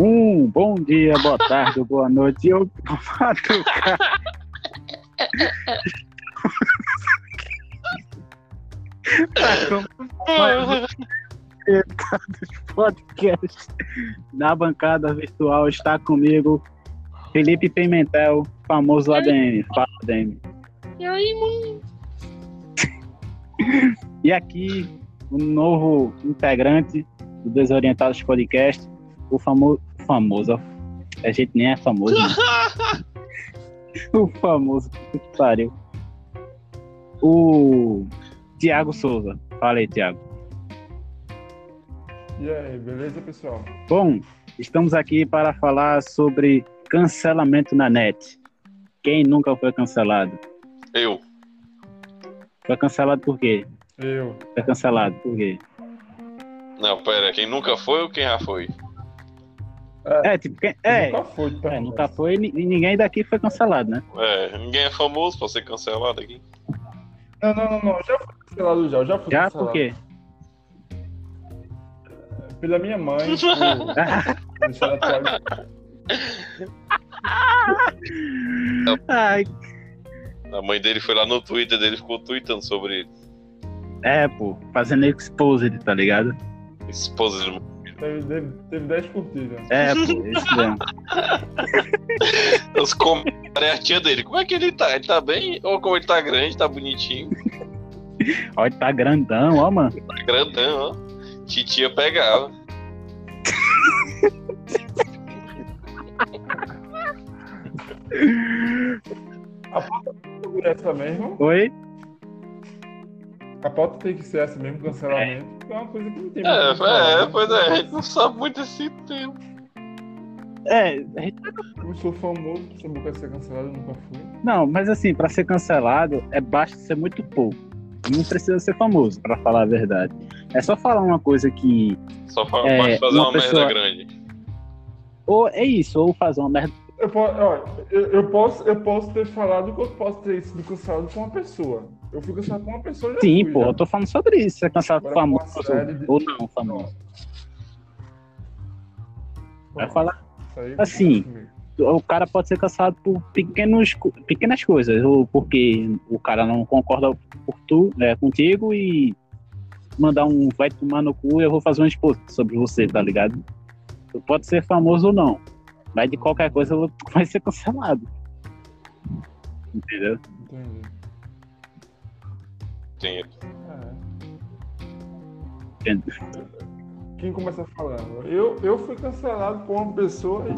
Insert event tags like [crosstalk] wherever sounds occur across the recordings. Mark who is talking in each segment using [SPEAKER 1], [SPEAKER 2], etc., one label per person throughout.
[SPEAKER 1] Um bom dia, boa tarde, boa noite. Eu [laughs] madrugar. podcast na bancada virtual está comigo Felipe Pimentel, famoso ADM. Fala, ADM.
[SPEAKER 2] E aí, mano?
[SPEAKER 1] E aqui, um novo integrante do Desorientados Podcast, o famo famoso. A gente nem é famoso. Né? [laughs] o famoso, que pariu. O Tiago Souza. Fala aí, Tiago.
[SPEAKER 3] E aí, beleza, pessoal?
[SPEAKER 1] Bom, estamos aqui para falar sobre cancelamento na net. Quem nunca foi cancelado?
[SPEAKER 2] Eu.
[SPEAKER 1] Foi cancelado por quê?
[SPEAKER 3] Eu.
[SPEAKER 1] Foi cancelado por quê?
[SPEAKER 2] Não, pera, quem nunca foi ou quem já foi?
[SPEAKER 1] É, tipo, quem, é,
[SPEAKER 3] Nunca foi, tá?
[SPEAKER 1] é, nunca foi e ninguém daqui foi cancelado, né?
[SPEAKER 2] É, ninguém é famoso pra ser cancelado aqui.
[SPEAKER 3] Não, não, não, não. Já fui cancelado já. eu Já fui
[SPEAKER 1] Já
[SPEAKER 3] cancelado.
[SPEAKER 1] por quê?
[SPEAKER 3] Pela minha mãe. [laughs] por. [laughs]
[SPEAKER 1] Ai,
[SPEAKER 2] A mãe dele foi lá no Twitter dele ficou tweetando sobre
[SPEAKER 1] é, pô, fazendo exposed, tá ligado?
[SPEAKER 2] esposa de
[SPEAKER 3] Teve, teve, teve 10 curtidas.
[SPEAKER 1] É, pô, isso mesmo.
[SPEAKER 2] os comentários a tia dele. Como é que ele tá? Ele tá bem? Ou como ele tá grande, tá bonitinho?
[SPEAKER 1] Olha, tá grandão, ó, mano.
[SPEAKER 2] Tá grandão, ó. Titia pegava.
[SPEAKER 3] A que ser essa mesmo.
[SPEAKER 1] Oi?
[SPEAKER 3] A pauta tem que ser essa mesmo, cancelamento. porque É uma coisa que não tem
[SPEAKER 2] É,
[SPEAKER 3] falar,
[SPEAKER 2] é,
[SPEAKER 3] né?
[SPEAKER 2] pois é, a gente não sabe muito esse tempo.
[SPEAKER 1] É, a gente-
[SPEAKER 3] Eu sou famoso, não quero ser cancelado, eu nunca fui.
[SPEAKER 1] não, mas assim, pra ser cancelado, é basta ser muito pouco. Não precisa ser famoso, pra falar a verdade. É só falar uma coisa que.
[SPEAKER 2] Só fa-
[SPEAKER 1] É,
[SPEAKER 2] pode fazer
[SPEAKER 1] uma
[SPEAKER 2] uma,
[SPEAKER 1] pessoa-
[SPEAKER 2] merda grande.
[SPEAKER 1] Ou é isso, ou fazer uma merda.
[SPEAKER 3] Eu, po- olha, eu, eu posso, eu posso ter falado que eu posso ter sido cancelado com uma pessoa. Eu fui cancelado com uma pessoa
[SPEAKER 1] Sim,
[SPEAKER 3] fui,
[SPEAKER 1] pô,
[SPEAKER 3] já.
[SPEAKER 1] eu tô falando sobre isso. Ser cancelado
[SPEAKER 3] Agora,
[SPEAKER 1] famoso
[SPEAKER 3] de-
[SPEAKER 1] ou não famoso. Vai falar. Assim, o cara pode ser cancelado por pequenos, pequenas coisas, ou porque o cara não concorda por tu, né, contigo e mandar um vai tomar no cu e eu vou fazer um exposto sobre você, tá ligado? Tu pode ser famoso ou não, mas de qualquer coisa [laughs] vai ser cancelado. Entendeu?
[SPEAKER 3] Entendi.
[SPEAKER 2] Tem.
[SPEAKER 3] É.
[SPEAKER 1] Entendeu?
[SPEAKER 3] Quem começa falando? Eu, eu fui cancelado por uma pessoa e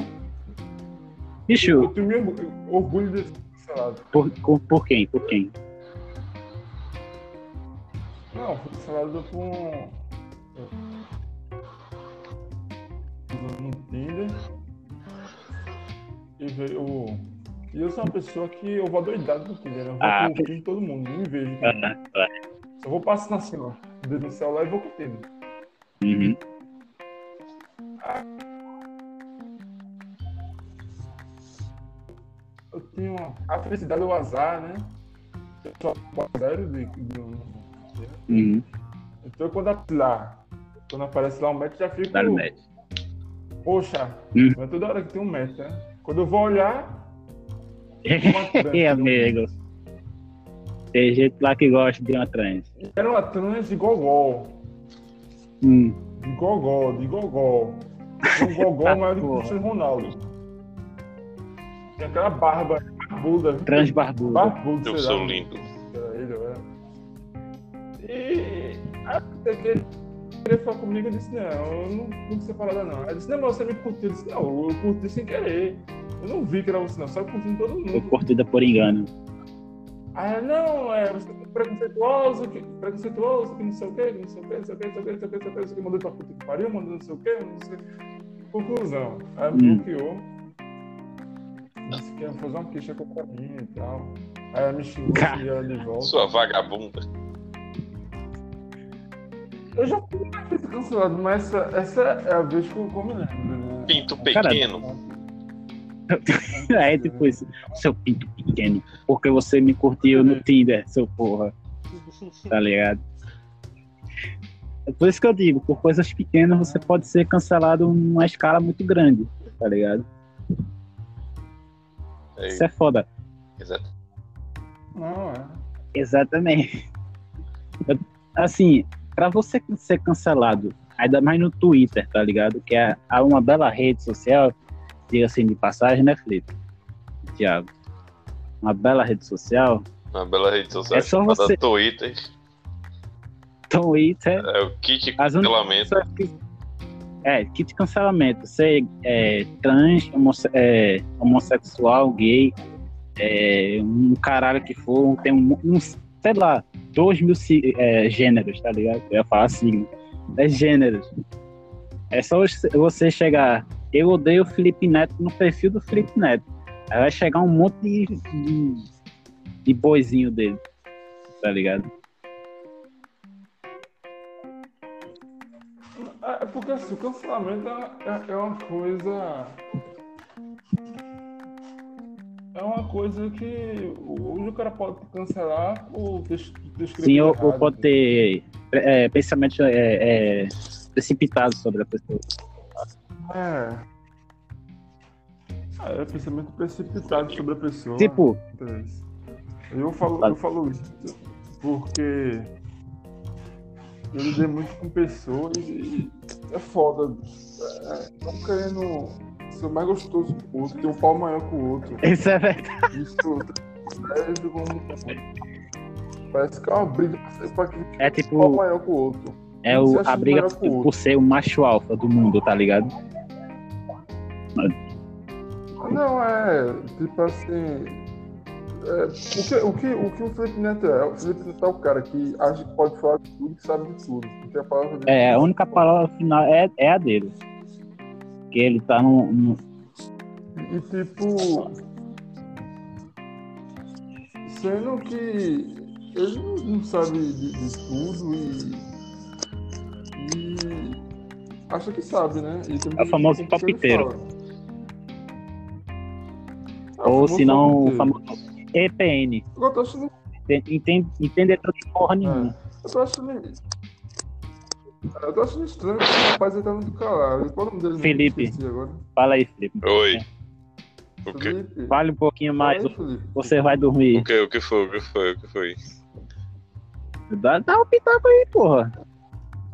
[SPEAKER 1] Bicho,
[SPEAKER 3] eu tenho meu orgulho- de ser cancelado.
[SPEAKER 1] por, por, por quem? Por quem?
[SPEAKER 3] Não, fui cancelado por um. No Tinder. E veio. E eu sou uma pessoa que eu vou doidado no Tinder. né? Eu vou
[SPEAKER 1] Ah.
[SPEAKER 3] todo mundo, nem vejo.
[SPEAKER 1] Ah,
[SPEAKER 3] quem-
[SPEAKER 1] ah,
[SPEAKER 3] Eu vou passando assim, ó. o no celular e vou curtindo.
[SPEAKER 1] uhum.
[SPEAKER 3] Eu tenho a felicidade do azar, né? Eu um zero de,
[SPEAKER 1] Uhum.
[SPEAKER 3] Então quando aparece lá, quando aparece lá um match, já fico.
[SPEAKER 1] Dá no match.
[SPEAKER 3] Poxa,
[SPEAKER 1] Hum.
[SPEAKER 3] é toda hora que tem um match, né? Quando eu vou olhar, [laughs]
[SPEAKER 1] E amigo. Tem gente lá que gosta de uma trans.
[SPEAKER 3] era uma trans de gogol.
[SPEAKER 1] Hum.
[SPEAKER 3] De gogol, de gogol. Um gogol [laughs] maior do que o. Cristiano Ronaldo. Tem aquela barba barbuda.
[SPEAKER 1] Trans barbuda.
[SPEAKER 3] Barbudo,
[SPEAKER 2] Eu
[SPEAKER 3] sei
[SPEAKER 2] sou
[SPEAKER 3] lá.
[SPEAKER 2] lindo.
[SPEAKER 3] Ele. E até que ele queria falar comigo, eu disse, não, eu não vou ser parada não. Ela disse, não, mas você me curtiu. Eu disse, não, eu curti sem querer. Eu não vi que era você não, só curtindo todo
[SPEAKER 1] Foi
[SPEAKER 3] mundo.
[SPEAKER 1] curtida por engano.
[SPEAKER 3] Ela, não, é, você é preconceituoso, que, preconceituoso, que não sei o quê, que não sei o quê, não sei o quê, não sei o quê, não sei o quê, não sei o quê, não sei o mandou pra puta que pariu, mandou não sei o quê, não sei o. Conclusão. Aí
[SPEAKER 1] Hum.
[SPEAKER 3] bloqueou. Disse que ia fazer uma queixa contra mim e tal. Aí ela me xingou e ela de volta.
[SPEAKER 2] Sua vagabunda.
[SPEAKER 3] Eu já fui cancelado, mas essa, essa é a vez que eu como lembro. Né?
[SPEAKER 2] Pinto pequeno. [laughs]
[SPEAKER 1] É tipo isso. Seu pinto pequeno. Porque você me curtiu no Tinder, seu porra. Tá ligado? É por isso que eu digo, por coisas pequenas você pode ser cancelado numa escala muito grande, tá ligado?
[SPEAKER 2] É,
[SPEAKER 1] Isso é foda.
[SPEAKER 2] exato.
[SPEAKER 3] Não, é.
[SPEAKER 1] Exatamente. Eu- Assim, pra você ser cancelado, ainda mais no Twitter, tá ligado? Que é é uma bela rede social, diga assim de passagem, né, Felipe? Tiago. Uma bela rede social.
[SPEAKER 2] Uma bela rede social
[SPEAKER 1] É só
[SPEAKER 2] chamada
[SPEAKER 1] você-
[SPEAKER 2] Twitter.
[SPEAKER 1] Twitter.
[SPEAKER 2] É o kit cancelamento.
[SPEAKER 1] que- É, kit cancelamento. Ser é, trans, homosse- é, homossexual, gay, é, um caralho que for, tem um, um, sei lá, dois mil é, gêneros, tá ligado? Eu ia falar signo. É gêneros. É só você- você chegar. Eu odeio o Felipe Neto no perfil do Felipe Neto. Aí vai chegar um monte de, de, de boizinho dele, tá ligado?
[SPEAKER 3] É é porque assim, o cancelamento é, é- é uma coisa. É uma coisa que hoje o cara pode cancelar ou escrito
[SPEAKER 1] Sim, ou, pode ter é, pensamento é, é, precipitado sobre a pessoa.
[SPEAKER 3] É. Ah, É pensamento precipitado sobre a pessoa.
[SPEAKER 1] Tipo.
[SPEAKER 3] Eu falo, eu falo isso porque eu lidei muito com pessoas e é foda. É, não querendo ser mais gostoso que o outro, ter um pau maior que o outro.
[SPEAKER 1] isso é verdade.
[SPEAKER 3] Isso serve como. Parece que é uma briga pra que
[SPEAKER 1] É
[SPEAKER 3] um pau
[SPEAKER 1] tipo,
[SPEAKER 3] maior que o outro.
[SPEAKER 1] é o, a briga
[SPEAKER 3] outro.
[SPEAKER 1] por ser o macho alfa do mundo, tá ligado?
[SPEAKER 3] Não, é. Tipo assim. é, o, que, o, que, o que o Felipe Neto é? O Felipe Neto é o cara que acha que pode falar de tudo, que sabe de tudo. Porque a palavra dele
[SPEAKER 1] É, a única palavra final é, é a dele. Que ele tá no.
[SPEAKER 3] E tipo. Sendo que ele não, sabe de, de tudo e. E. Acha que sabe, né?
[SPEAKER 1] É o famoso palpiteiro.
[SPEAKER 3] É o
[SPEAKER 1] ou se não, o famoso EPN.
[SPEAKER 3] Eu tô achando
[SPEAKER 1] Entende, entendedor de porra nenhuma.
[SPEAKER 3] Eu tô achando. Eu tô achando estranho que o rapaz tá muito calado. Qual é o nome dele?
[SPEAKER 1] Felipe. Fala aí, Felipe.
[SPEAKER 2] Oi. O que?
[SPEAKER 3] Felipe.
[SPEAKER 1] Fale um pouquinho mais,
[SPEAKER 3] aí,
[SPEAKER 1] você vai dormir.
[SPEAKER 2] O que? O que foi? O que foi? O que foi?
[SPEAKER 1] Dá, dá um pitaco aí, porra.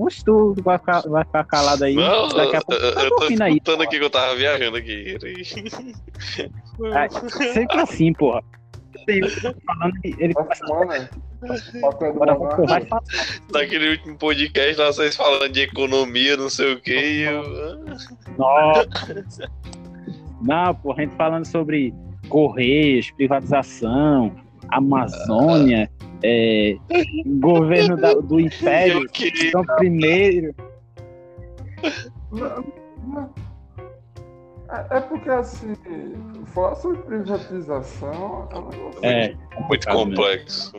[SPEAKER 1] Oxe, tu vai ficar, vai ficar calado aí.
[SPEAKER 2] Não,
[SPEAKER 1] Daqui a
[SPEAKER 2] eu,
[SPEAKER 1] pouco
[SPEAKER 2] eu,
[SPEAKER 1] tá
[SPEAKER 2] eu tô
[SPEAKER 1] dormindo aí.
[SPEAKER 2] escutando aqui que eu tava viajando aqui.
[SPEAKER 1] Ah, sempre assim, porra. Falando que ele.
[SPEAKER 2] Naquele último podcast lá, vocês falando de economia, não sei o que, e eu.
[SPEAKER 1] Nossa. Não, pô, a gente falando sobre Correios, privatização, Amazônia, é, governo da- do Império,
[SPEAKER 2] queria.
[SPEAKER 1] então primeiro.
[SPEAKER 3] É, é porque assim, falar sobre privatização é um negócio.
[SPEAKER 1] É,
[SPEAKER 2] Muito complexo.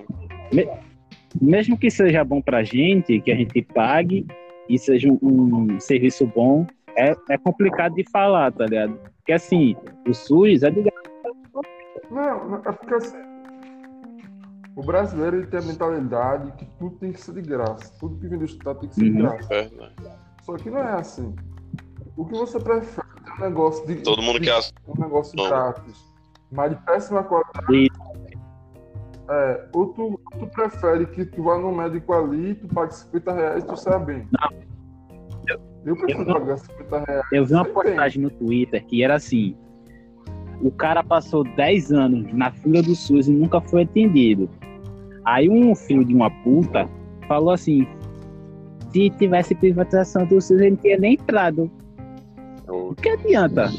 [SPEAKER 1] mesmo que seja bom pra gente, que a gente pague e seja um, um serviço bom, é, é complicado de falar, tá ligado? Porque assim, o SUS é de graça.
[SPEAKER 3] Não, não, é porque assim. O brasileiro ele tem a mentalidade que tudo tem que ser de graça. Tudo que vem do Estado tem que ser de
[SPEAKER 1] Uhum.
[SPEAKER 3] graça.
[SPEAKER 2] Verdade.
[SPEAKER 3] Só que não é assim. O que você prefere é um negócio de.
[SPEAKER 2] Todo mundo
[SPEAKER 3] de,
[SPEAKER 2] quer
[SPEAKER 3] um negócio
[SPEAKER 2] Não.
[SPEAKER 3] grátis, mas de péssima qualidade. É, ou tu, tu prefere que tu vá no médico ali, tu pague 50 reais e tu saia bem. Eu prefiro
[SPEAKER 1] eu não-
[SPEAKER 3] pagar 50 reais.
[SPEAKER 1] Eu vi uma postagem no Twitter que era assim: o cara passou 10 anos na fila do SUS e nunca foi atendido. Aí um filho de uma puta falou assim: se tivesse privatização do SUS, ele não tinha nem entrado. O que adianta?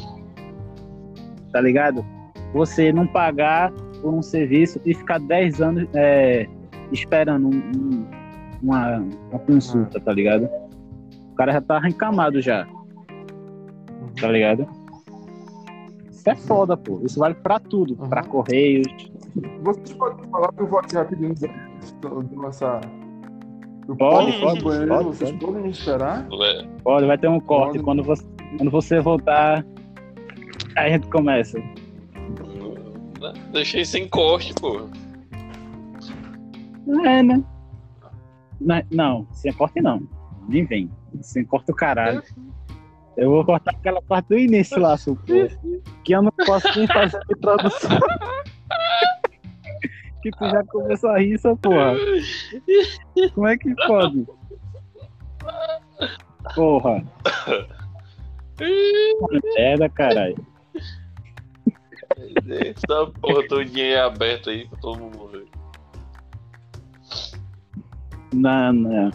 [SPEAKER 1] Tá ligado? Você não pagar por um serviço e ficar 10 anos é, esperando um- um- uma, uma consulta, tá ligado? O cara já tá encamado já, tá ligado? Isso é foda, pô. Isso vale pra tudo.
[SPEAKER 3] Uhum.
[SPEAKER 1] Pra Correios.
[SPEAKER 3] Vocês podem falar que eu vou aqui rapidinho de nossa. Eu
[SPEAKER 1] Pode,
[SPEAKER 2] pode,
[SPEAKER 3] banheiro,
[SPEAKER 1] pode,
[SPEAKER 3] vocês
[SPEAKER 1] pode.
[SPEAKER 3] podem me esperar?
[SPEAKER 2] É,
[SPEAKER 1] Olha, vai ter um corte.
[SPEAKER 3] Pode.
[SPEAKER 1] Quando você, quando você voltar, aí a gente começa.
[SPEAKER 2] Deixei sem corte, pô.
[SPEAKER 1] É, né? Não, não sem corte não. Nem vem. Você corta o caralho. Eu vou cortar aquela parte do início lá. Que eu não posso nem fazer a introdução. Que tu já começou a rir, essa porra. Como é que pode? Porra. Merda, caralho.
[SPEAKER 2] Essa porra todinha aí aberta aí pra todo mundo ver.
[SPEAKER 1] Não, não.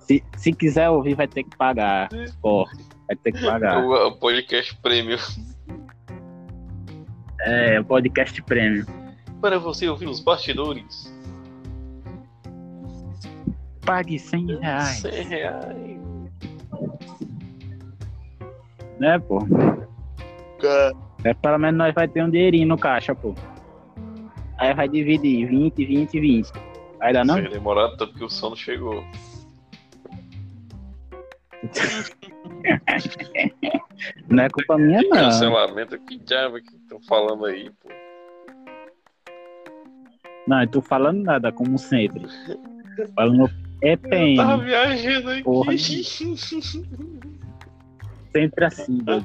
[SPEAKER 1] Se, se quiser ouvir, vai ter que pagar. Porra, vai ter que pagar.
[SPEAKER 2] O, o podcast prêmio.
[SPEAKER 1] É, o podcast prêmio.
[SPEAKER 2] Para você ouvir os bastidores.
[SPEAKER 1] Pague 100 reais.
[SPEAKER 2] 100 reais.
[SPEAKER 1] Né, pô?
[SPEAKER 2] Cara,
[SPEAKER 1] É, pelo menos nós vai ter um dinheirinho no caixa, pô. Aí vai dividir 20, 20, 20. Aí dá não?
[SPEAKER 2] Vai demorar tanto que o sono chegou. [laughs]
[SPEAKER 1] Não é culpa minha, não.
[SPEAKER 2] cancelamento, que diabo que estão falando aí, pô.
[SPEAKER 1] Não, eu tô falando nada, como sempre. Falando
[SPEAKER 2] é PM.
[SPEAKER 1] Tava
[SPEAKER 2] viajando aqui.
[SPEAKER 1] Porra, sempre assim, velho.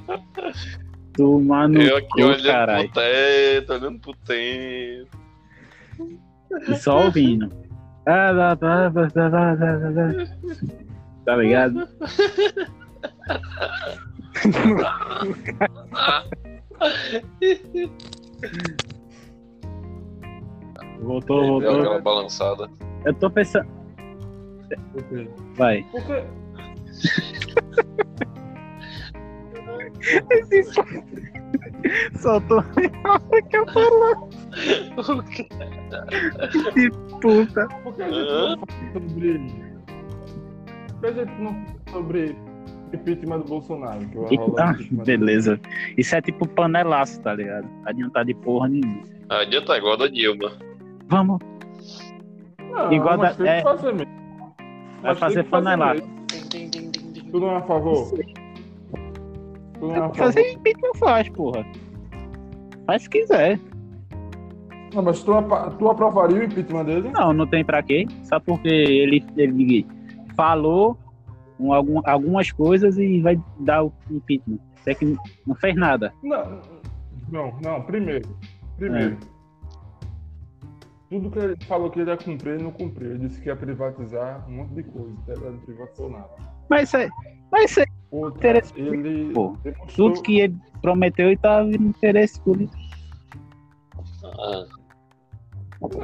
[SPEAKER 1] Mano.
[SPEAKER 2] Eu aqui olhando
[SPEAKER 1] carai.
[SPEAKER 2] pro teto, olhando pro tempo.
[SPEAKER 1] E só ouvindo. Tá ligado? Voltou,
[SPEAKER 2] Deu aquela
[SPEAKER 1] voltou.
[SPEAKER 2] balançada.
[SPEAKER 1] Eu tô pensando. Vai.
[SPEAKER 3] Porque
[SPEAKER 1] Soltou. que eu falo, que puta.
[SPEAKER 3] Por que a gente não fala sobre. Por que a gente não fala sobre impeachment do Bolsonaro? Que vai rolar
[SPEAKER 1] Ah, beleza. Isso é tipo panelaço, tá ligado? Adiantar de porra nenhuma.
[SPEAKER 2] Adianta igual da Dilma.
[SPEAKER 1] Vamos.
[SPEAKER 3] Não,
[SPEAKER 1] Igual
[SPEAKER 3] mas
[SPEAKER 1] da-
[SPEAKER 3] tem
[SPEAKER 1] é.
[SPEAKER 3] que fazer mesmo.
[SPEAKER 1] Vai
[SPEAKER 3] Mas
[SPEAKER 1] fazer panelada.
[SPEAKER 3] mesmo. Tu não é a favor? Tu não é a favor?
[SPEAKER 1] Fazer impeachment faz, porra. Faz se quiser.
[SPEAKER 3] Não, mas tu, tu aprovaria o impeachment dele?
[SPEAKER 1] Não, não tem pra quê. Só porque ele, ele falou um, algum- algumas coisas e vai dar o impeachment. Isso é que não fez nada.
[SPEAKER 3] Não, não, não. Primeiro, primeiro. Tudo que ele falou que ele ia cumprir, ele não cumpriu. Ele disse que ia privatizar um monte de coisa. Ele não privatizou nada.
[SPEAKER 1] Mas é, mas é
[SPEAKER 3] Outra,
[SPEAKER 1] Interessante,
[SPEAKER 3] ele
[SPEAKER 1] pô.
[SPEAKER 3] demonstrou...
[SPEAKER 1] tudo que ele prometeu e tá vindo interesse político.
[SPEAKER 2] Ah,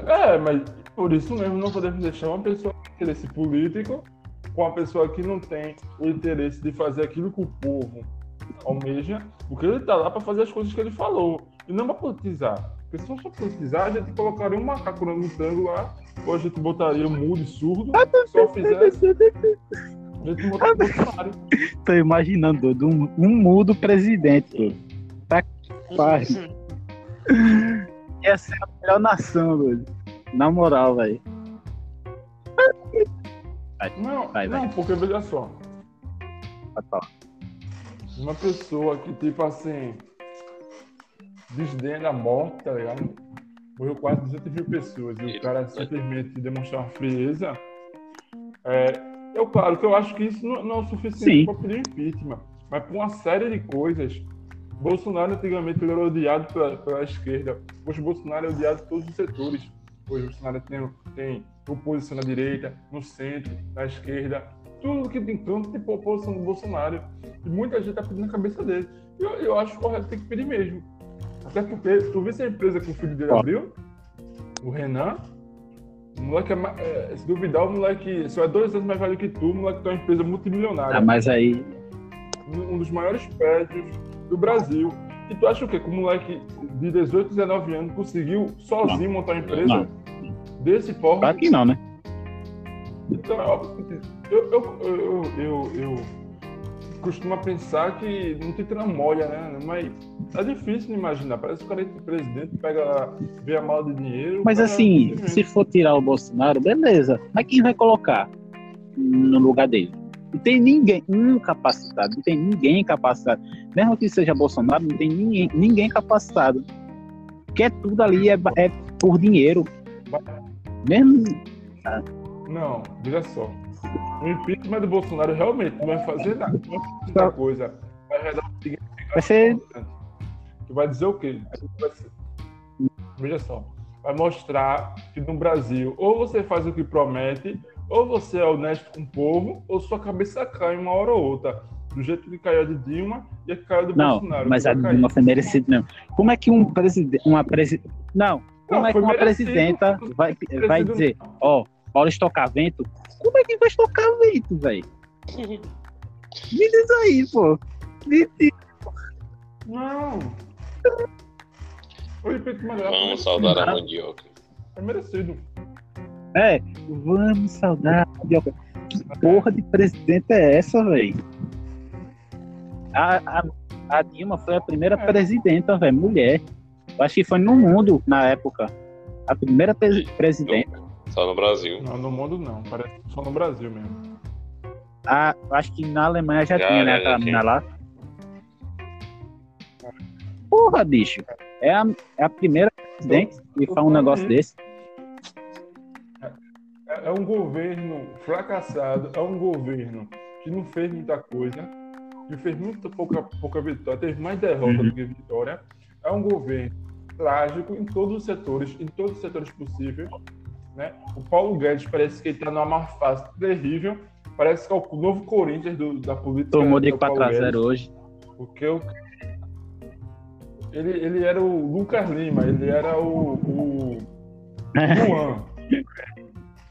[SPEAKER 3] É, mas por isso mesmo não podemos deixar uma pessoa com interesse político com uma pessoa que não tem o interesse de fazer aquilo que o povo almeja, porque ele tá lá para fazer as coisas que ele falou, e não para politizar. Porque se fosse politizar, a gente colocaria um macaco no tango lá, ou a gente botaria um mudo surdo, só fizesse, a gente botaria Bolsonaro.
[SPEAKER 1] Tô imaginando, doido, um, um mudo presidente, doido. Tá pariu. Ia ser a melhor nação, doido. Na moral, velho.
[SPEAKER 3] Não,
[SPEAKER 1] Vai, vai.
[SPEAKER 3] não, porque veja só, uma pessoa que, tipo assim, desdenha da morte, tá ligado? Morreu quase 200 mil pessoas e o cara simplesmente demonstrar uma frieza. É, eu, claro que eu acho que isso não, não é o suficiente para pedir impeachment, mas por uma série de coisas. Bolsonaro antigamente era odiado pela, pela esquerda, hoje Bolsonaro é odiado por todos os setores. Hoje Bolsonaro tem, tem oposição na direita, no centro, na esquerda, tudo que tem canto tem oposição do Bolsonaro. E muita gente tá pedindo a cabeça dele. E eu, eu acho correto ter que pedir mesmo. Até porque, tu vê essa empresa que o filho dele abriu? O Renan? O moleque é, é, se duvidar, o moleque só é dois anos mais velho que tu, o moleque tem uma empresa multimilionária.
[SPEAKER 1] Ah, mas aí.
[SPEAKER 3] Um dos maiores prédios do Brasil. E tu acha o quê? Que o moleque de 18, 19 anos conseguiu sozinho montar uma empresa
[SPEAKER 1] Não.
[SPEAKER 3] desse porte?
[SPEAKER 1] Claro que não, né?
[SPEAKER 3] Então, é óbvio que eu, eu, eu, eu, eu costumo pensar que não tem tramolha, né? Mas é difícil de imaginar. Parece que o cara é presidente, pega vê a mala de dinheiro.
[SPEAKER 1] Mas assim, se for tirar o Bolsonaro, beleza. Mas quem vai colocar no lugar dele? Não tem ninguém, capacitado, não tem ninguém capacitado. Mesmo que seja Bolsonaro, não tem ninguém, ninguém capacitado. Porque tudo ali é, é por dinheiro. Mesmo.
[SPEAKER 3] Não, veja só. O impeachment do Bolsonaro realmente não vai fazer nada. Não vai fazer muita coisa. Vai dar um significado
[SPEAKER 1] Vai ser-.
[SPEAKER 3] Que vai dizer o quê? Vai ser- Veja só. Vai mostrar que no Brasil, ou você faz o que promete, ou você é honesto com o povo, ou sua cabeça cai uma hora ou outra. Do jeito que caiu a de Dilma e a que caiu do
[SPEAKER 1] Não,
[SPEAKER 3] Bolsonaro.
[SPEAKER 1] mas a. Dilma foi merecido, não. Como é que um presidente. Uma presi... Não, como
[SPEAKER 3] Não,
[SPEAKER 1] é que uma
[SPEAKER 3] merecido.
[SPEAKER 1] presidenta vai, vai dizer, ó, bora estocar vento? Como é que vai estocar vento, velho? [laughs] Me diz aí, pô. Me diz.
[SPEAKER 3] Não! O dela foi
[SPEAKER 2] Vamos saudar a mandioca.
[SPEAKER 3] É merecido.
[SPEAKER 1] É, vamos saudar. Mandioca. Que porra de presidente é essa, velho? A, a, a Dilma foi a primeira
[SPEAKER 3] É.
[SPEAKER 1] presidenta, velho, mulher. Eu acho que foi no mundo, na época. A primeira pre- presidente.
[SPEAKER 2] Só no Brasil.
[SPEAKER 3] Não, no mundo não. Parece só no Brasil mesmo.
[SPEAKER 1] A, eu acho que na Alemanha já,
[SPEAKER 2] Já,
[SPEAKER 1] tinha, né? Aquela
[SPEAKER 2] já
[SPEAKER 1] menina lá. Porra, bicho. É a, é a primeira presidente que faz um negócio desse.
[SPEAKER 3] É, é um governo fracassado, é um governo que não fez muita coisa, que fez muito pouca, pouca vitória, teve mais derrota
[SPEAKER 1] Uhum.
[SPEAKER 3] do que vitória. É um governo trágico em todos os setores, em todos os setores possíveis. Né? O Paulo Guedes parece que ele está numa fase terrível. Parece que é o novo Corinthians do- da política.
[SPEAKER 1] Tomou de
[SPEAKER 3] é o Paulo
[SPEAKER 1] 4 a 0
[SPEAKER 3] Guedes.
[SPEAKER 1] hoje.
[SPEAKER 3] Porque o... ele, ele era o Lucas Lima, ele era o, o [laughs] Juan.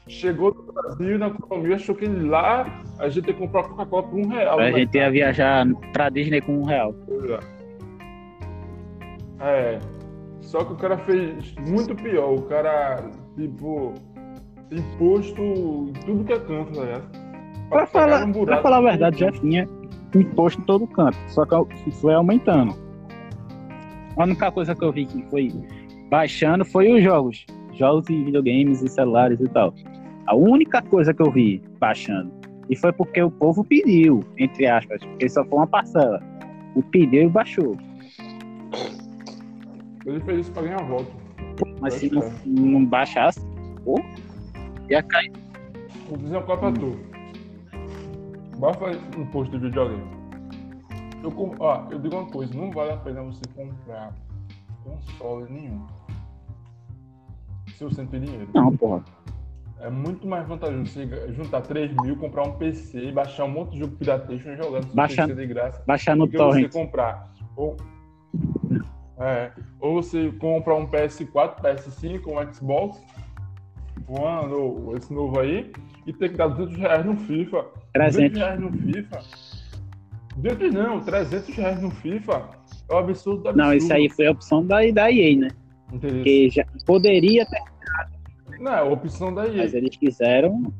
[SPEAKER 3] Chegou no Brasil na economia, achou que ele lá a gente ia comprar Coca-Cola por um real.
[SPEAKER 1] A
[SPEAKER 3] no
[SPEAKER 1] gente ia viajar pra Disney com um real.
[SPEAKER 3] É. Só que o cara fez muito pior. O cara, tipo, imposto em tudo que é canto, tá ligado?
[SPEAKER 1] Pra
[SPEAKER 3] pegar
[SPEAKER 1] falar,
[SPEAKER 3] um
[SPEAKER 1] pra falar a verdade, já tinha imposto em todo canto. Só que foi aumentando. A única coisa que eu vi que foi baixando foi os jogos. Jogos de videogames e celulares e tal. A única coisa que eu vi baixando. E foi porque o povo pediu, entre aspas, porque só foi uma parcela. O pediu e baixou.
[SPEAKER 3] Ele fez isso pra ganhar voto.
[SPEAKER 1] Mas se não, não baixasse, pô, ia cair.
[SPEAKER 3] Vou dizer uma coisa pra tu. Bora fazer um post de videogame. Eu, com- ó, eu digo uma coisa, não vale a pena você comprar console nenhum. Se você não tem dinheiro.
[SPEAKER 1] Não, porra.
[SPEAKER 3] É muito mais vantajoso você juntar 3 mil, comprar um PC, baixar um monte de jogo piratation e jogar no seu
[SPEAKER 1] Baixa-
[SPEAKER 3] PC de graça.
[SPEAKER 1] Baixar no
[SPEAKER 3] do que você
[SPEAKER 1] torrent.
[SPEAKER 3] comprar. Ou, é, ou você compra um PS4, PS5, um Xbox One, ou esse novo aí, e ter que dar 200 reais no FIFA.
[SPEAKER 1] 300.
[SPEAKER 3] 200 reais no FIFA. 200 não, 300 reais no FIFA. É um absurdo do absurdo.
[SPEAKER 1] Não, isso aí foi a opção da, da EA, né? Que já poderia ter,
[SPEAKER 3] Não, é a opção da EA.
[SPEAKER 1] mas eles quiseram.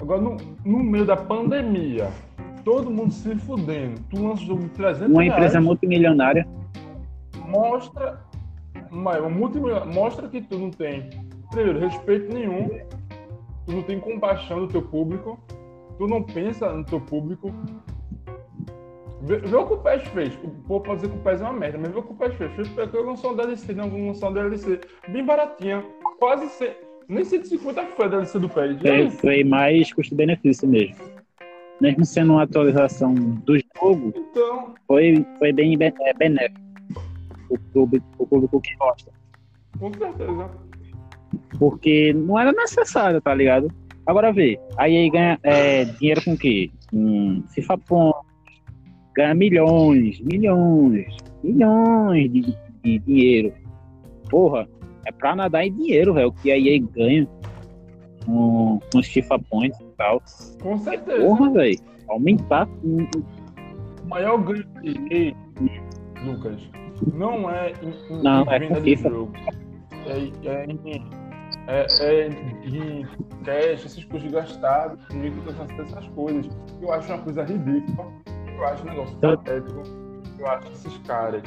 [SPEAKER 3] Agora, no, no meio da pandemia, todo mundo se fudendo, tu lança jogo de 300
[SPEAKER 1] Uma
[SPEAKER 3] reais,
[SPEAKER 1] empresa multimilionária.
[SPEAKER 3] Mostra, mas, mostra que tu não tem, primeiro, respeito nenhum, tu não tem compaixão do teu público, tu não pensa no teu público. Vê, vê o que o PES fez. O povo pode dizer que o PES é uma merda, mas vê o que o PES fez. Fez eu lançou um DLC, não, lançou um DLC bem baratinha, quase 100, nem 150 foi a DLC do PES. E
[SPEAKER 1] Foi, foi mais custo-benefício mesmo. Mesmo sendo uma atualização do jogo,
[SPEAKER 3] Então,
[SPEAKER 1] foi, foi bem be- é, benéfico. O público, o público que gosta.
[SPEAKER 3] com certeza.
[SPEAKER 1] Porque não era necessário, tá ligado? Agora vê, a EA ganha é, dinheiro com o quê? Com FIFA Point, ganha milhões, milhões, milhões de, de dinheiro. Porra, é pra nadar em dinheiro, velho, o que a EA ganha com, com os FIFA Points e tal.
[SPEAKER 3] Com certeza.
[SPEAKER 1] Porra, velho, aumentar o-
[SPEAKER 3] maior ganho de EA, Lucas, não é em, em-
[SPEAKER 1] Não,
[SPEAKER 3] em
[SPEAKER 1] é
[SPEAKER 3] venda de jogo. É, é em, é, é em cash, essas coisas gastadas, microtransações, essas coisas. Eu acho uma coisa ridícula. Eu acho um negócio
[SPEAKER 1] Tá.
[SPEAKER 3] patético. Eu acho esses caras,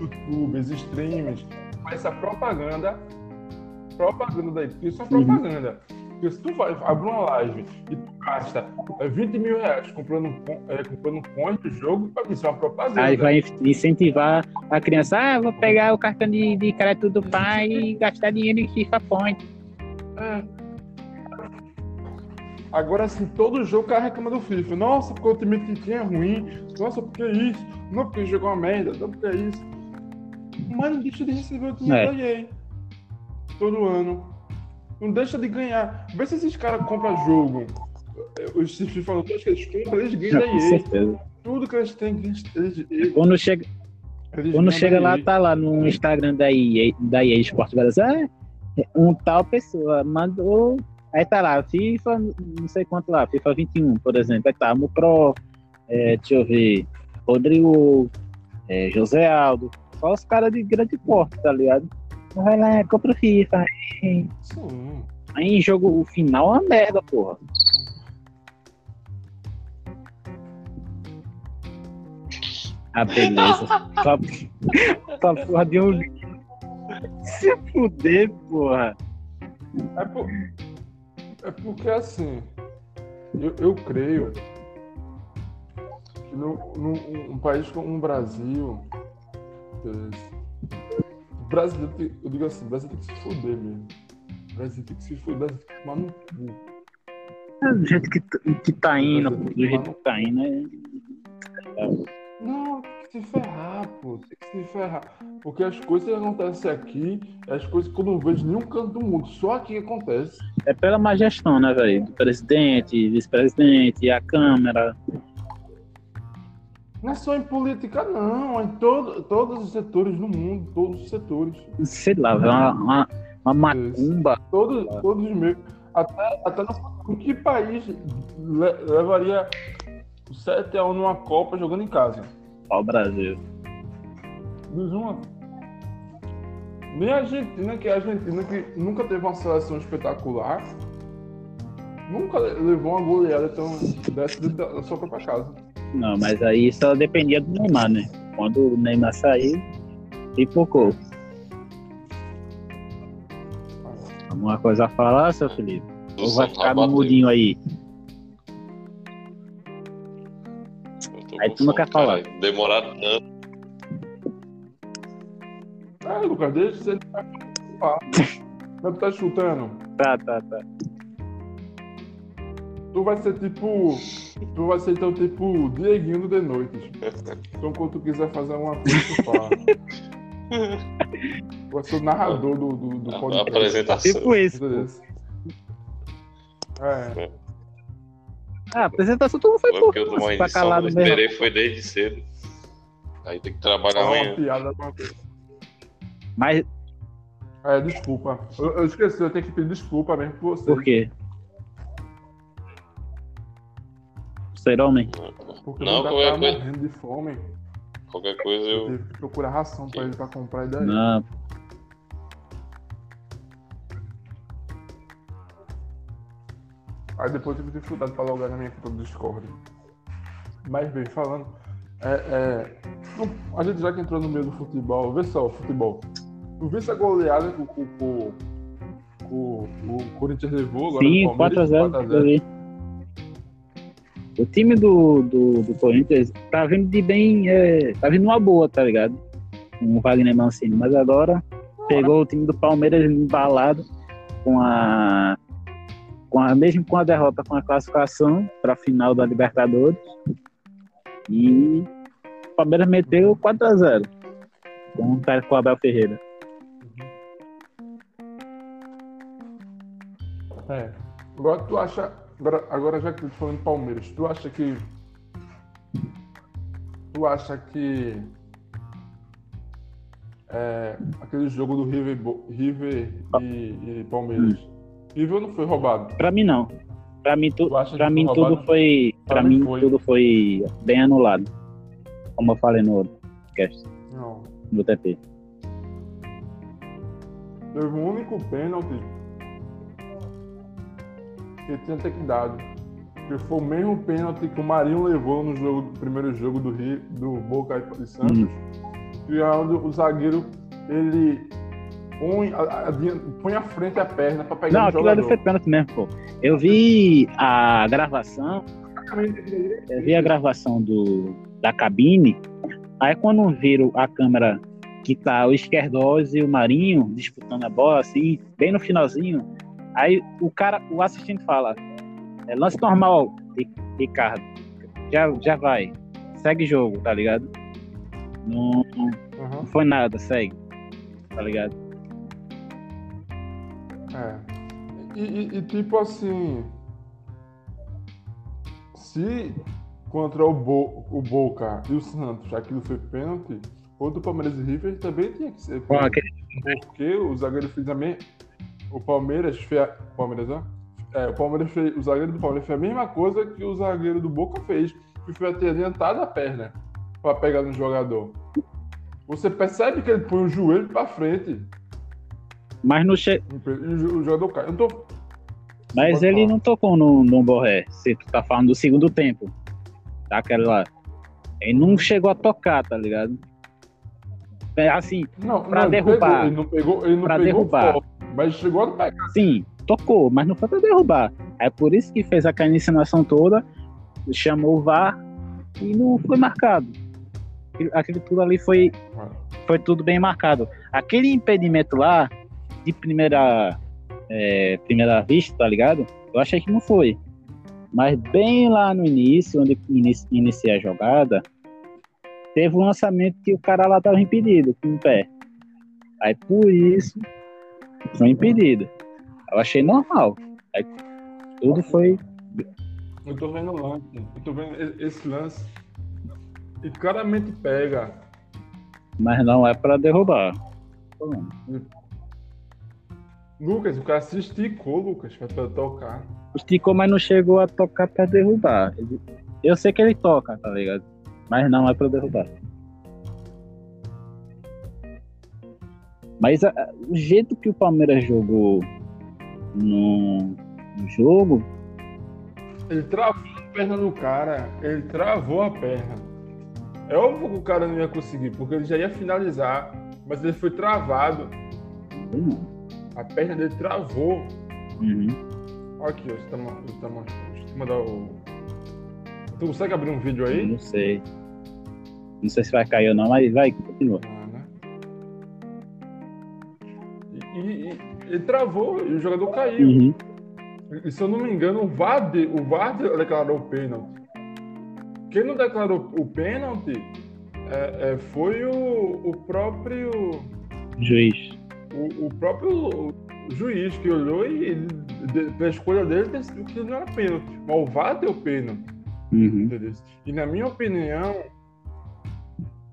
[SPEAKER 3] youtubers, streamers, essa propaganda, propaganda daí, porque isso é
[SPEAKER 1] Uhum.
[SPEAKER 3] Porque se tu vai, abre uma live e tu gasta é, 20 mil reais comprando, um é, comprando um point do jogo, isso é uma propaganda.
[SPEAKER 1] Aí vai incentivar a criança, ah, vou pegar o cartão de, de crédito do pai e gastar dinheiro em FIFA Point.
[SPEAKER 3] É. Agora, assim, todo jogo o cara reclama do FIFA. Nossa, porque o time que tinha é ruim. Nossa, porque isso. Não, porque jogou uma merda. Não, porque isso. Mas não deixa de receber o time
[SPEAKER 1] É.
[SPEAKER 3] da EA. Todo ano. Não deixa de ganhar. Vê se esses caras compram jogo. Os falou, tudo que eles compram, eles ganham da
[SPEAKER 1] Com
[SPEAKER 3] EA.
[SPEAKER 1] certeza.
[SPEAKER 3] Tudo que eles têm, eles, eles,
[SPEAKER 1] Quando chega,
[SPEAKER 3] eles
[SPEAKER 1] quando chega lá,
[SPEAKER 3] EA.
[SPEAKER 1] tá lá no Instagram da EA, da EA Sport Brasil, ah, um tal pessoa mandou. Aí tá lá, FIFA, não sei quanto lá, FIFA 21, por exemplo. Aí tá, no Pro, é, deixa eu ver, Rodrigo, é, José Aldo, só os caras de grande porte, tá ligado? Vai lá, compra o FIFA.
[SPEAKER 3] Sim.
[SPEAKER 1] Aí jogo o final é uma merda, porra. Ah, beleza. [laughs] Só, só porra de um. Se fuder, porra.
[SPEAKER 3] É, por- é porque assim, eu, eu creio que no, num um país como o Brasil, brasileiro, tem- eu digo assim, o Brasil tem que se fuder mesmo. O Brasil tem que se fuder, o Brasil tem que tomar no cu.
[SPEAKER 1] É Do jeito que, que tá indo, do jeito que tá indo, é.
[SPEAKER 3] Não, tem que se ferrar, pô, tem que se ferrar. Porque as coisas que acontecem aqui, as coisas que eu não vejo em nenhum canto do mundo, só aqui acontece.
[SPEAKER 1] É pela má gestão, né, velho? Do presidente, vice-presidente, a Câmara.
[SPEAKER 3] Não é só em política, não, é em todo, todos os setores do mundo, todos os setores.
[SPEAKER 1] Sei lá, velho. Uma, uma, uma macumba.
[SPEAKER 3] Todos, todos os meios. Até, até no, que país le- levaria o 7x1 numa Copa jogando em casa?
[SPEAKER 1] Ó, o Brasil.
[SPEAKER 3] Diz uma. Nem a Argentina, que é a Argentina que nunca teve uma seleção espetacular, nunca le- levou uma goleada tão dessa da sua própria casa.
[SPEAKER 1] Não, mas aí só dependia do Neymar, né? Quando o Neymar saiu, pipocou. Alguma coisa a falar, seu Felipe? Ou vai ficar no mudinho aí? Aí tu não quer falar.
[SPEAKER 2] Demorar tanto.
[SPEAKER 3] Ah, Lucas, deixa você. [laughs] Mas tu tá chutando.
[SPEAKER 1] Tá, tá, tá.
[SPEAKER 3] Tu vai ser tipo. Tu vai ser então tipo Dieguinho do The Noites. Então quando tu quiser fazer uma coisa, tu fala. Tu vai ser o narrador do, do, do
[SPEAKER 2] A
[SPEAKER 3] podcast.
[SPEAKER 2] apresentação.
[SPEAKER 1] Tipo isso.
[SPEAKER 3] É.
[SPEAKER 1] Ah, a apresentação tu não foi por
[SPEAKER 2] eu edição,
[SPEAKER 1] calado mesmo.
[SPEAKER 2] esperei, foi desde cedo. Aí tem que trabalhar
[SPEAKER 3] uma
[SPEAKER 2] amanhã.
[SPEAKER 3] piada.
[SPEAKER 1] Mas
[SPEAKER 3] É, desculpa. Eu, eu esqueci, eu tenho que pedir desculpa mesmo por você.
[SPEAKER 1] por quê? Ser homem?
[SPEAKER 3] Porque
[SPEAKER 2] Não, qualquer
[SPEAKER 3] tava
[SPEAKER 2] coisa-
[SPEAKER 3] morrendo de fome.
[SPEAKER 2] Qualquer coisa
[SPEAKER 3] Eu
[SPEAKER 2] eu.
[SPEAKER 3] tive que procurar ração pra ele pra comprar e daí.
[SPEAKER 1] Não.
[SPEAKER 3] Aí depois eu tive dificuldade pra logar na minha conta do Discord. Mas bem, falando. É, é, a gente já que entrou no meio do futebol, vê só o futebol. Tu viu essa goleada que o, o, o, o, Corinthians levou agora
[SPEAKER 1] Sim,
[SPEAKER 3] no Palmeiras?
[SPEAKER 1] 4x0.
[SPEAKER 3] 4 a 0.
[SPEAKER 1] eu vi. O time do, do, do Corinthians tá vindo de bem. É, tá vindo uma boa, tá ligado? Com o Wagner Mancini. Mas agora pegou o time do Palmeiras embalado com a. Com a mesmo com a derrota com a classificação para a final da Libertadores. E o Palmeiras meteu 4x0 com com o Abel Ferreira.
[SPEAKER 3] É. Agora tu acha. Agora, agora já que tu falando de Palmeiras, tu acha que. Tu acha que. É, aquele jogo do River, River e, e Palmeiras. River não foi roubado.
[SPEAKER 1] Pra mim não. Pra mim, tu,
[SPEAKER 3] Tu
[SPEAKER 1] pra mim tudo foi. Pra
[SPEAKER 3] Pra mim
[SPEAKER 1] mim
[SPEAKER 3] foi.
[SPEAKER 1] tudo foi bem anulado. Como eu falei no outro podcast,
[SPEAKER 3] Não.
[SPEAKER 1] no TP.
[SPEAKER 3] Teve um único pênalti que tinha que ter dado. Que foi o mesmo pênalti que o Marinho levou no jogo, no primeiro jogo do Rio, do Boca e Santos.
[SPEAKER 1] Hum.
[SPEAKER 3] E é onde o zagueiro ele põe a, a- põe à frente a perna pra pegar
[SPEAKER 1] Não,
[SPEAKER 3] o
[SPEAKER 1] aquilo ali
[SPEAKER 3] jogador.
[SPEAKER 1] foi pênalti mesmo, pô. Eu vi a gravação, eu vi a gravação do, da cabine. Aí quando viram a câmera que tá o Esquerdós e o Marinho disputando a bola, assim, bem no finalzinho, aí o cara, o assistente fala, É lance normal, Ri- Ricardo. Já, já vai. Segue jogo, tá ligado? Não, não
[SPEAKER 3] Aham.
[SPEAKER 1] foi nada, segue. Tá ligado?
[SPEAKER 3] É. E, e- e, tipo assim. Se contra o, Bo, o Boca e o Santos aquilo foi pênalti, contra o Palmeiras e River também tinha que ser pênalti. Porque o zagueiro fez a mesma. O Palmeiras fez. A... Palmeiras, ó. É, o Palmeiras fez. O zagueiro do Palmeiras fez a mesma coisa que o zagueiro do Boca fez, que foi ter adiantado a perna pra pegar no jogador. Você percebe que ele põe o joelho pra frente
[SPEAKER 1] mas não che...
[SPEAKER 3] e o jogador cai. Eu tô.
[SPEAKER 1] Mas ele não tocou no, no Borré, se tu tá falando do segundo tempo. Daquela lá. Ele não chegou a tocar, tá ligado? É assim,
[SPEAKER 3] Não,
[SPEAKER 1] Pra
[SPEAKER 3] não,
[SPEAKER 1] derrubar.
[SPEAKER 3] Ele não pegou, ele não
[SPEAKER 1] Pra
[SPEAKER 3] pegou
[SPEAKER 1] derrubar.
[SPEAKER 3] forte, mas chegou a pegar.
[SPEAKER 1] sim, tocou, mas não foi pra derrubar. É por isso que fez aquela insinuação toda, chamou o VAR e não foi marcado. Aquilo- tudo ali foi, foi tudo bem marcado. Aquele impedimento lá, de primeira, é, primeira vista, tá ligado? Eu achei que não foi. Mas bem lá no início, onde inici, inicia a jogada, teve um lançamento que o cara lá tava impedido com o pé. Aí por isso foi impedido. Eu achei normal. Aí, tudo foi.
[SPEAKER 3] Eu tô vendo o lance. Eu tô vendo esse lance. E claramente pega.
[SPEAKER 1] Mas não é pra derrubar.
[SPEAKER 3] Lucas, o cara se esticou, Lucas, pra, pra tocar.
[SPEAKER 1] Esticou, mas não chegou a tocar pra derrubar. Eu sei que ele toca, tá ligado? Mas não é pra derrubar. Mas a- a- o jeito que o Palmeiras jogou no, no jogo,
[SPEAKER 3] Ele travou a perna do cara. Ele travou a perna. É óbvio que o cara não ia conseguir, porque ele já ia finalizar. Mas ele foi travado.
[SPEAKER 1] não.
[SPEAKER 3] A perna dele travou.
[SPEAKER 1] Uhum.
[SPEAKER 3] Olha aqui, ó, você tá, mo- você tá mandar o. Tu consegue abrir um vídeo aí?
[SPEAKER 1] Não sei. Não sei se vai cair ou não, mas vai, continua.
[SPEAKER 3] Ele travou e o jogador caiu.
[SPEAKER 1] Uhum.
[SPEAKER 3] E se eu não me engano, o VAR, o VAR de- declarou o pênalti. Quem não declarou o pênalti é, é, foi o, o próprio
[SPEAKER 1] Juiz.
[SPEAKER 3] o, o próprio juiz que olhou e de- pela escolha dele decidiu que não era pênalti. Mas o VAR deu pênalti.
[SPEAKER 1] Uhum.
[SPEAKER 3] E na minha opinião,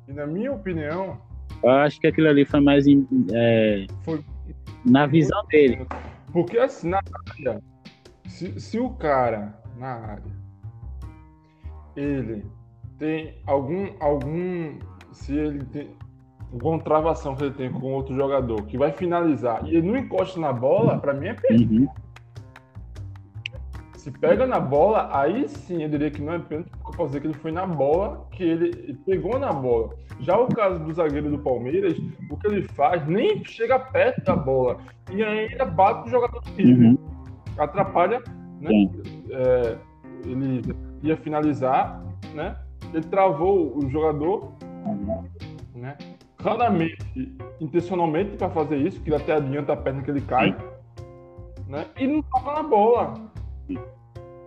[SPEAKER 3] e na minha opinião,
[SPEAKER 1] Eu acho que aquilo ali foi mais é,
[SPEAKER 3] foi
[SPEAKER 1] na visão dele.
[SPEAKER 3] Porque assim, na área, se, se o cara na área ele tem algum algum se ele tem alguma travação que ele tem com outro jogador que vai finalizar e ele não encosta na bola, pra mim é pênalti.
[SPEAKER 1] Uhum.
[SPEAKER 3] Se pega na bola, aí sim eu diria que não é pênalti, porque eu posso dizer que ele foi na bola, que ele pegou na bola. Já o caso do zagueiro do Palmeiras, o que ele faz nem chega perto da bola e ainda bate o jogador do time.
[SPEAKER 1] Uhum.
[SPEAKER 3] atrapalha, né? É, ele ia finalizar, né? Ele travou o jogador, né? Claramente, intencionalmente para fazer isso, que ele até adianta a perna que ele cai, né? E não toca na bola.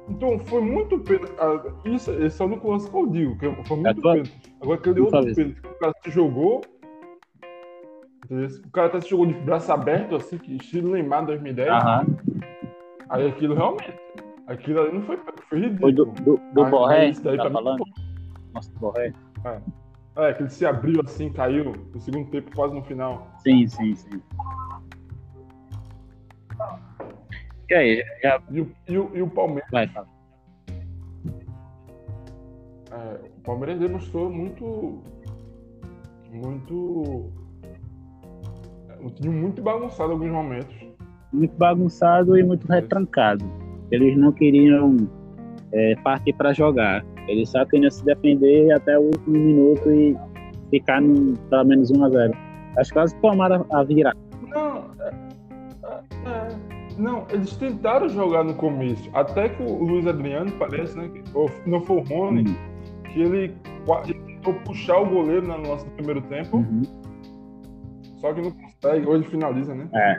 [SPEAKER 3] Então foi muito pênalti. ah, Isso, esse é o único lance que eu digo, que foi muito
[SPEAKER 1] tua-
[SPEAKER 3] pênalti. Agora aquele outro pênalti que o cara se jogou. O cara até se jogou de braço aberto, assim, que estilo Neymar 2010.
[SPEAKER 1] Aham.
[SPEAKER 3] Aí aquilo realmente. Aquilo ali não foi, foi ridículo.
[SPEAKER 1] Foi do, do, do
[SPEAKER 3] Aí-
[SPEAKER 1] Borré,
[SPEAKER 3] isso daí
[SPEAKER 1] tá falando? Nossa, do Borré.
[SPEAKER 3] É, que ele se abriu assim, caiu no segundo tempo, quase no final.
[SPEAKER 1] Sim, sim, sim. E aí, já
[SPEAKER 3] E o, e o, e o Palmeiras,
[SPEAKER 1] vai, fala.
[SPEAKER 3] é, o Palmeiras demonstrou muito. Muito. é, Um time muito bagunçado em alguns momentos.
[SPEAKER 1] Muito bagunçado e muito retrancado. Eles não queriam é, partir para jogar. Eles só queriam se defender até o último minuto e ficar no, pelo menos 1 a 0 Acho que quase tomaram a virar.
[SPEAKER 3] Não, é, não, eles tentaram jogar no começo. Até que o Luiz Adriano parece, né? ou não foi o Rony,
[SPEAKER 1] Uhum.
[SPEAKER 3] que ele, ele tentou puxar o goleiro na nossa primeiro tempo.
[SPEAKER 1] Uhum.
[SPEAKER 3] Só que não consegue, ele finaliza, né?
[SPEAKER 1] É.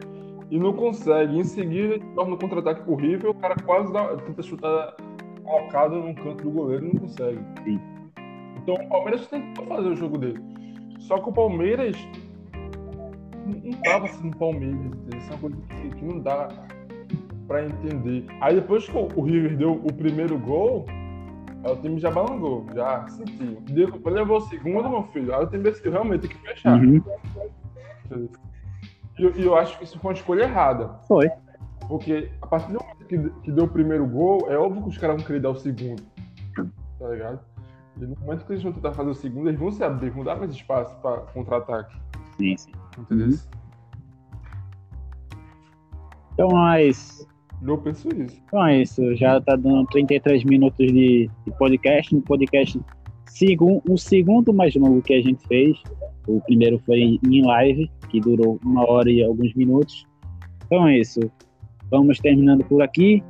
[SPEAKER 3] e não consegue. Em seguida, torna o contra-ataque River, o cara quase dá, tenta chutar colocado no canto do goleiro e não consegue.
[SPEAKER 1] Sim.
[SPEAKER 3] Então o Palmeiras tentou fazer o jogo dele. Só que o Palmeiras não tava sendo Palmeiras. Isso é uma coisa que, que não dá pra entender. Aí depois que o River deu o primeiro gol, aí o time já balangou, já sentiu. Deu, levou o segundo, meu filho. Aí o time decidiu realmente tem que fechar.
[SPEAKER 1] Uhum.
[SPEAKER 3] E eu, eu acho que isso foi uma escolha errada.
[SPEAKER 1] Foi.
[SPEAKER 3] Porque a partir do momento que, que deu o primeiro gol, é óbvio que os caras vão querer dar o segundo. Tá ligado? E no momento que eles vão tentar fazer o segundo, eles vão se abrir, vão dar mais espaço pra contra-ataque.
[SPEAKER 1] Sim, sim.
[SPEAKER 3] Entendeu?
[SPEAKER 1] Uhum. Então, mas
[SPEAKER 3] Eu penso isso.
[SPEAKER 1] Então é isso, já tá dando 33 minutos de, de podcast, um podcast segun, o segundo mais longo que a gente fez. O primeiro foi em live, que durou uma hora e alguns minutos. Então é isso, vamos terminando por aqui.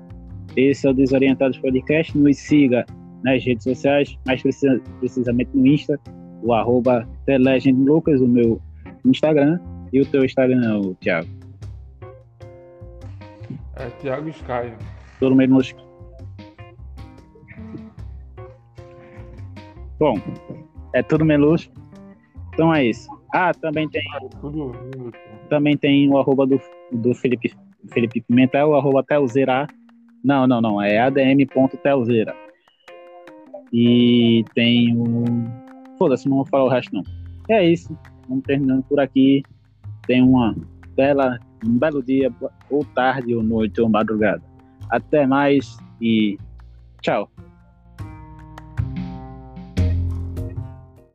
[SPEAKER 1] Esse é o Desorientados Podcast. Nos siga nas redes sociais, mais precisa- precisamente no Insta, o arroba TheLegendLucas, o meu Instagram, e o teu Instagram, o Thiago.
[SPEAKER 3] É Thiago Sky.
[SPEAKER 1] Todo mundo nos... Bom, é tudo meluxo. Então é isso. Ah, também tem,
[SPEAKER 3] Tudo.
[SPEAKER 1] também tem o arroba do, do Felipe, Felipe Pimentel, o arroba Telzeira. Não, não, não, é adm.telzeira. E tem o. Foda-se, não vou falar o resto não. É isso. Vamos terminando por aqui. Tem uma bela, um belo dia, ou tarde, ou noite, ou madrugada. Até mais e tchau.